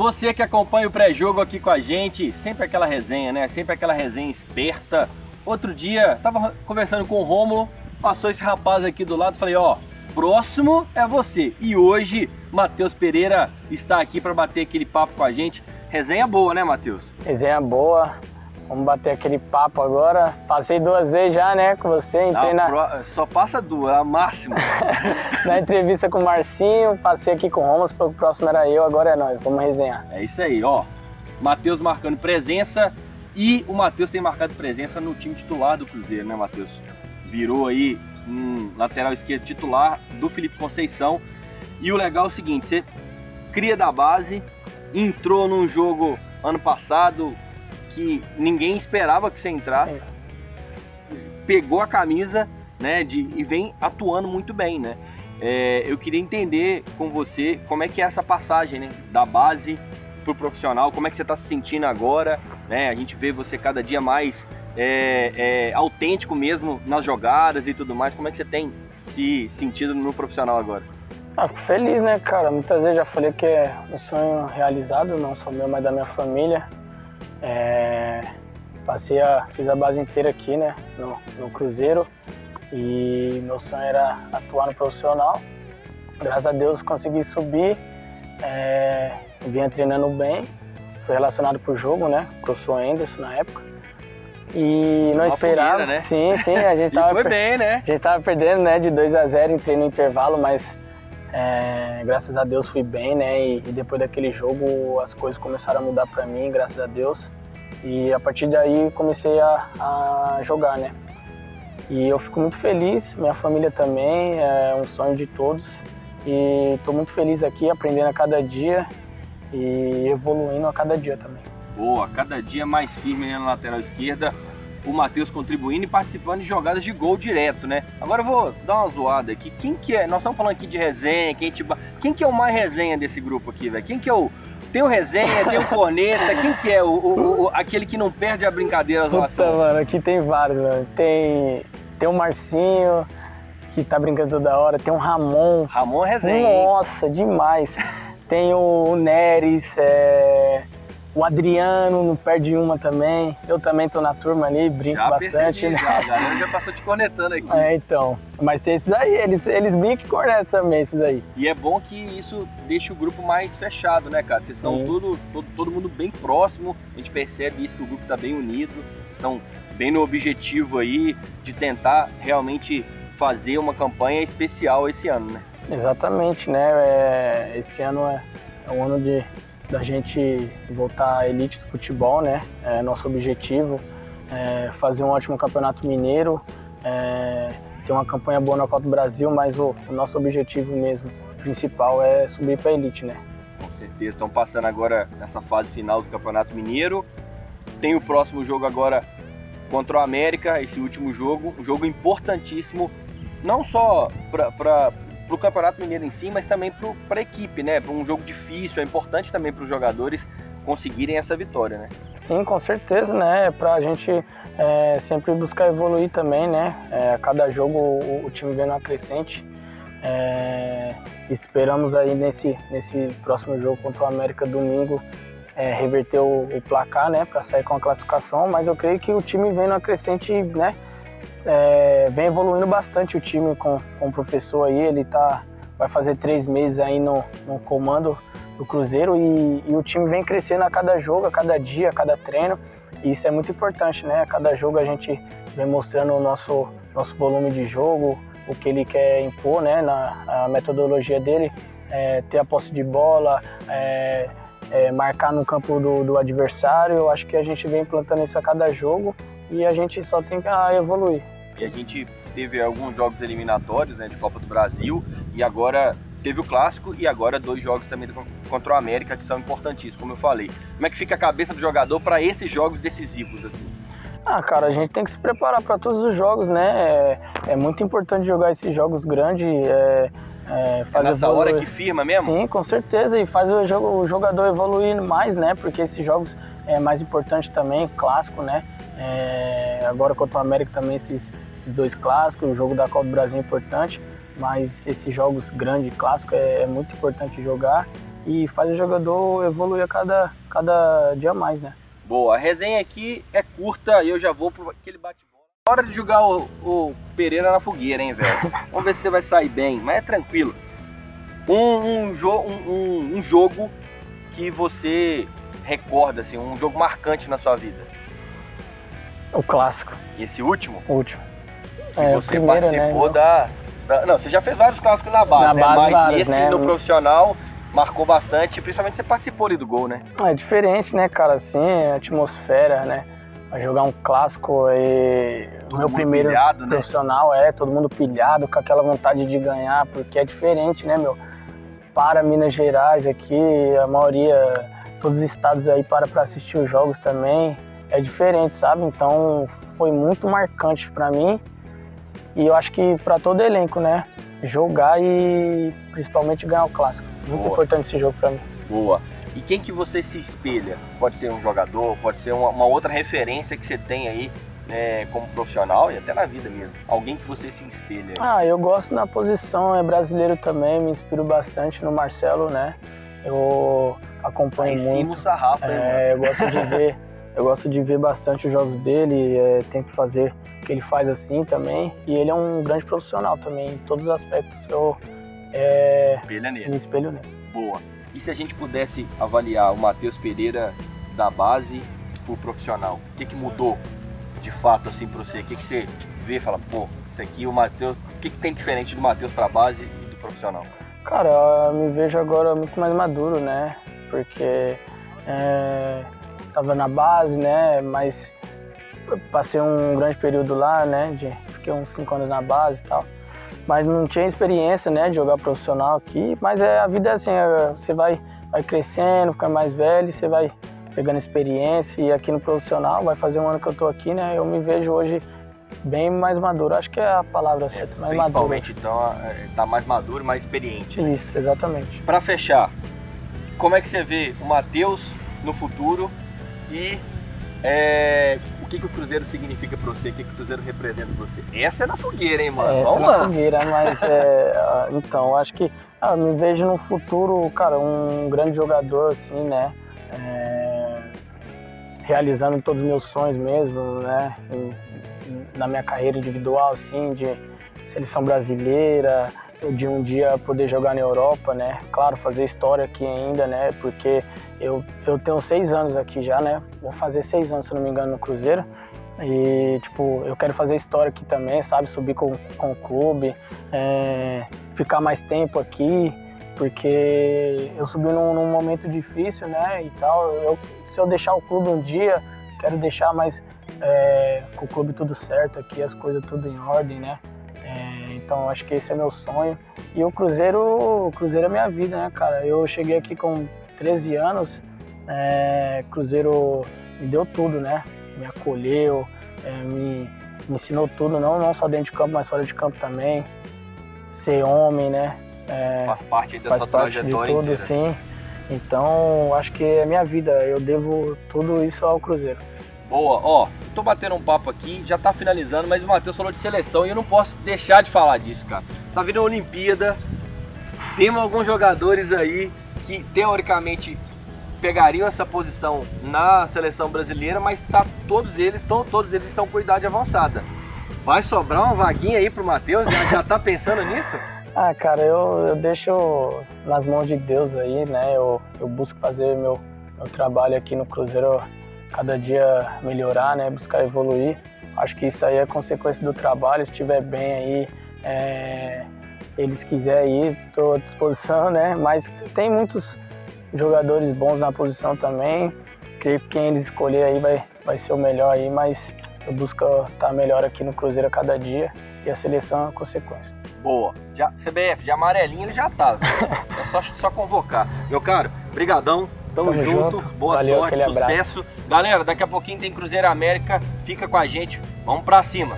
Você que acompanha o pré-jogo aqui com a gente, sempre aquela resenha, né? Sempre aquela resenha esperta. Outro dia, tava conversando com o Rômulo, passou esse rapaz aqui do lado, falei, ó, próximo é você. E hoje, Matheus Pereira está aqui para bater aquele papo com a gente. Resenha boa, né, Matheus? Resenha boa. Vamos bater aquele papo agora. Passei duas vezes já, né, com você. Entrei na... Pro... Só passa duas, a máxima. na entrevista com o Marcinho, passei aqui com o Romas, falou que o próximo era eu, agora é nós. Vamos resenhar. É isso aí, ó. Matheus marcando presença e o Matheus tem marcado presença no time titular do Cruzeiro, né, Matheus? Virou aí um lateral esquerdo titular do Felipe Conceição. E o legal é o seguinte, você cria da base, entrou num jogo ano passado, que ninguém esperava que você entrasse. Sim. Pegou a camisa, né, de, e vem atuando muito bem, né? É, eu queria entender com você como é que é essa passagem, né, da base pro profissional, como é que você está se sentindo agora, né? A gente vê você cada dia mais é, é, autêntico mesmo nas jogadas e tudo mais. Como é que você tem se sentido no profissional agora? Ah, feliz, né, cara? Muitas vezes já falei que é um sonho realizado, não só meu, mas da minha família. É, passei a, fiz a base inteira aqui, né, no, no Cruzeiro e meu sonho era atuar no profissional. Graças a Deus consegui subir, é, vinha treinando bem, fui relacionado pro jogo, né, professor Anderson na época. E não esperava. Fogueira, né? Sim, sim, a gente tava. foi bem, né? A gente tava perdendo, né, de 2 a 0 entrei no intervalo, mas é, graças a Deus fui bem, né? E, e, depois daquele jogo as coisas começaram a mudar para mim, graças a Deus. E a partir daí comecei a, a, jogar, né? E eu fico muito feliz, minha família também, é um sonho de todos. E estou muito feliz aqui, aprendendo a cada dia e evoluindo a cada dia também. Boa, cada dia mais firme né, na lateral esquerda o Matheus contribuindo e participando de jogadas de gol direto, né? Agora eu vou dar uma zoada aqui. Quem que é? Nós estamos falando aqui de resenha, quem, te... quem que é o mais resenha desse grupo aqui, velho? Quem que é o. Tem o resenha, tem o corneta, quem que é o, o, o, aquele que não perde a brincadeira, a zoação? Puta, mano, aqui tem vários, mano. Tem, tem o Marcinho, que tá brincando toda hora, tem o Ramon. Ramon é resenha. Nossa, demais. Tem o Neres, é o Adriano não perde uma também. Eu também tô na turma ali, brinco já bastante. Percebi, né? Já, já, já passou te cornetando aqui. É, então. Mas esses aí, eles, eles brincam e cornetam também, esses aí. E é bom que isso deixa o grupo mais fechado, né, cara? Vocês estão tudo, todo, todo mundo bem próximo, a gente percebe isso que o grupo tá bem unido, estão bem no objetivo aí de tentar realmente fazer uma campanha especial esse ano, né? Exatamente, né? É, esse ano é, é um ano de da gente voltar à elite do futebol, né? É nosso objetivo é fazer um ótimo campeonato mineiro, é, ter uma campanha boa na Copa do Brasil, mas o, o nosso objetivo mesmo principal é subir para a elite, né? Com certeza. Estão passando agora nessa fase final do Campeonato Mineiro. Tem o próximo jogo agora contra o América, esse último jogo, um jogo importantíssimo, não só para para o Campeonato Mineiro em si, mas também para a equipe, né? Para um jogo difícil, é importante também para os jogadores conseguirem essa vitória, né? Sim, com certeza, né? Para a gente é, sempre buscar evoluir também, né? É, a cada jogo o, o time vem numa crescente. É, esperamos aí nesse, nesse próximo jogo contra o América domingo é, reverter o, o, placar, né? Para sair com a classificação, mas eu creio que o time vem numa crescente, né? É, vem evoluindo bastante o time com, com o professor aí. Ele tá, vai fazer três meses aí no, no comando do Cruzeiro e, e, o time vem crescendo a cada jogo, a cada dia, a cada treino. E isso é muito importante, né? A cada jogo a gente vem mostrando o nosso, nosso volume de jogo, o que ele quer impor, né? Na metodologia dele, é, ter a posse de bola, é, é, marcar no campo do, do adversário. Eu acho que a gente vem implantando isso a cada jogo e a gente só tem que ah, evoluir. E a gente teve alguns jogos eliminatórios né, de Copa do Brasil e agora teve o clássico e agora dois jogos também contra o América que são importantíssimos, como eu falei. Como é que fica a cabeça do jogador para esses jogos decisivos assim? Ah, cara, a gente tem que se preparar para todos os jogos, né? É, é, muito importante jogar esses jogos grandes. É, é, faz é nessa hora que firma mesmo? Sim, com certeza. E faz o, o jogador evoluir mais, né? Porque esses jogos é mais importante também, clássico, né? É, agora contra o América também esses, esses dois clássicos, o jogo da Copa do Brasil é importante, mas esses jogos grandes, clássicos, é, é muito importante jogar e faz o jogador evoluir a cada, cada dia mais, né? Boa, a resenha aqui é curta e eu já vou pro aquele bate-bola. Hora de jogar o, o, Pereira na fogueira, hein, velho? Vamos ver se você vai sair bem, mas é tranquilo. Um, um, jo um, um jogo que você recorda, assim, um jogo marcante na sua vida. O clássico. Esse último? O último. Que é, você primeiro, participou né, da, da, Não, você já fez vários clássicos na base, na né? Base, mas vários, esse né? no profissional marcou bastante, principalmente você participou ali do gol, né? É diferente, né, cara? Assim, a atmosfera, né? Jogar um clássico e o meu primeiro pilhado, né? profissional é todo mundo pilhado, com aquela vontade de ganhar, porque é diferente, né, meu? Para Minas Gerais aqui, a maioria, todos os estados aí para para assistir os jogos também. É diferente, sabe? Então foi muito marcante para mim e eu acho que para todo elenco, né? Jogar e principalmente ganhar o clássico. Muito Boa. importante esse jogo para mim. Boa. E quem que você se espelha? Pode ser um jogador, pode ser uma, uma outra referência que você tem aí né, como profissional e até na vida mesmo. Alguém que você se espelha. Ah, eu gosto na posição, é brasileiro também, me inspiro bastante no Marcelo, né? Eu acompanho tá muito. Sarrafo, é, eu gosto de ver, eu gosto de ver bastante os jogos dele, é, tento fazer o que ele faz assim também. E ele é um grande profissional também, em todos os aspectos. Eu é, Espelha nele. me espelho nele. Boa. E se a gente pudesse avaliar o Matheus Pereira da base pro profissional, o que, que mudou de fato assim para você? O que, que você vê e fala, pô, isso aqui o Matheus, o que, que tem diferente do Matheus para base e do profissional? Cara, eu me vejo agora muito mais maduro, né? Porque é, tava na base, né? Mas passei um grande período lá, né? De, fiquei uns 5 anos na base e tal mas não tinha experiência, né, de jogar profissional aqui. Mas é, a vida é assim, é, você vai, vai crescendo, fica mais velho, você vai pegando experiência e aqui no profissional, vai fazer um ano que eu tô aqui, né, eu me vejo hoje bem mais maduro, acho que é a palavra certa, mais Principalmente, maduro. então, é, tá mais maduro, mais experiente. Né? Isso, exatamente. Para fechar, como é que você vê o Matheus no futuro e é, que, que o Cruzeiro significa para você? O que, que o Cruzeiro representa para você? Essa é na fogueira, hein, mano? Essa Vamos é na lá. fogueira, mas é, ah, então, acho que ah, me vejo no futuro, cara, um grande jogador, assim, né? É, realizando todos os meus sonhos mesmo, né? na minha carreira individual, assim, de seleção brasileira, de um dia poder jogar na Europa, né? Claro, fazer história aqui ainda, né? Porque eu, eu tenho seis anos aqui já, né? Vou fazer seis anos, se não me engano, no Cruzeiro. E, tipo, eu quero fazer história aqui também, sabe? Subir com, com o clube, é, ficar mais tempo aqui, porque eu subi num, num, momento difícil, né? E tal. Eu, se eu deixar o clube um dia, quero deixar mais é, com o clube tudo certo aqui, as coisas tudo em ordem, né? É, então acho que esse é meu sonho. E o Cruzeiro, o Cruzeiro é minha vida, né, cara? Eu cheguei aqui com 13 anos, é, Cruzeiro me deu tudo, né? Me acolheu, é, me, me, ensinou tudo, não, não só dentro de campo, mas fora de campo também. Ser homem, né? É, faz parte da faz parte de tudo, inteira. sim. Então acho que é minha vida. Eu devo tudo isso ao Cruzeiro. Boa, ó, tô batendo um papo aqui, já tá finalizando, mas o Matheus falou de seleção e eu não posso deixar de falar disso, cara. Tá vindo a Olimpíada, temos alguns jogadores aí que teoricamente pegariam essa posição na seleção brasileira, mas tá, todos eles, tão, todos eles estão com idade avançada. Vai sobrar uma vaguinha aí pro Matheus? Já, já tá pensando nisso? Ah, cara, eu, eu deixo nas mãos de Deus aí, né? Eu, eu busco fazer meu, meu trabalho aqui no Cruzeiro cada dia melhorar, né? Buscar evoluir. Acho que isso aí é consequência do trabalho. Se estiver bem aí, é, eles quiserem ir, estou à disposição, né? Mas tem muitos jogadores bons na posição também. Creio que quem eles escolher aí vai, vai ser o melhor aí, mas eu busco estar melhor aqui no Cruzeiro a cada dia e a seleção é a consequência. Boa. Já, CBF, de amarelinho ele já tá. é só, só convocar. Meu caro, brigadão. Tamo, Tamo junto. junto. Boa Valeu, sorte, sucesso. Galera, daqui a pouquinho tem Cruzeiro América. Fica com a gente. Vamos pra cima.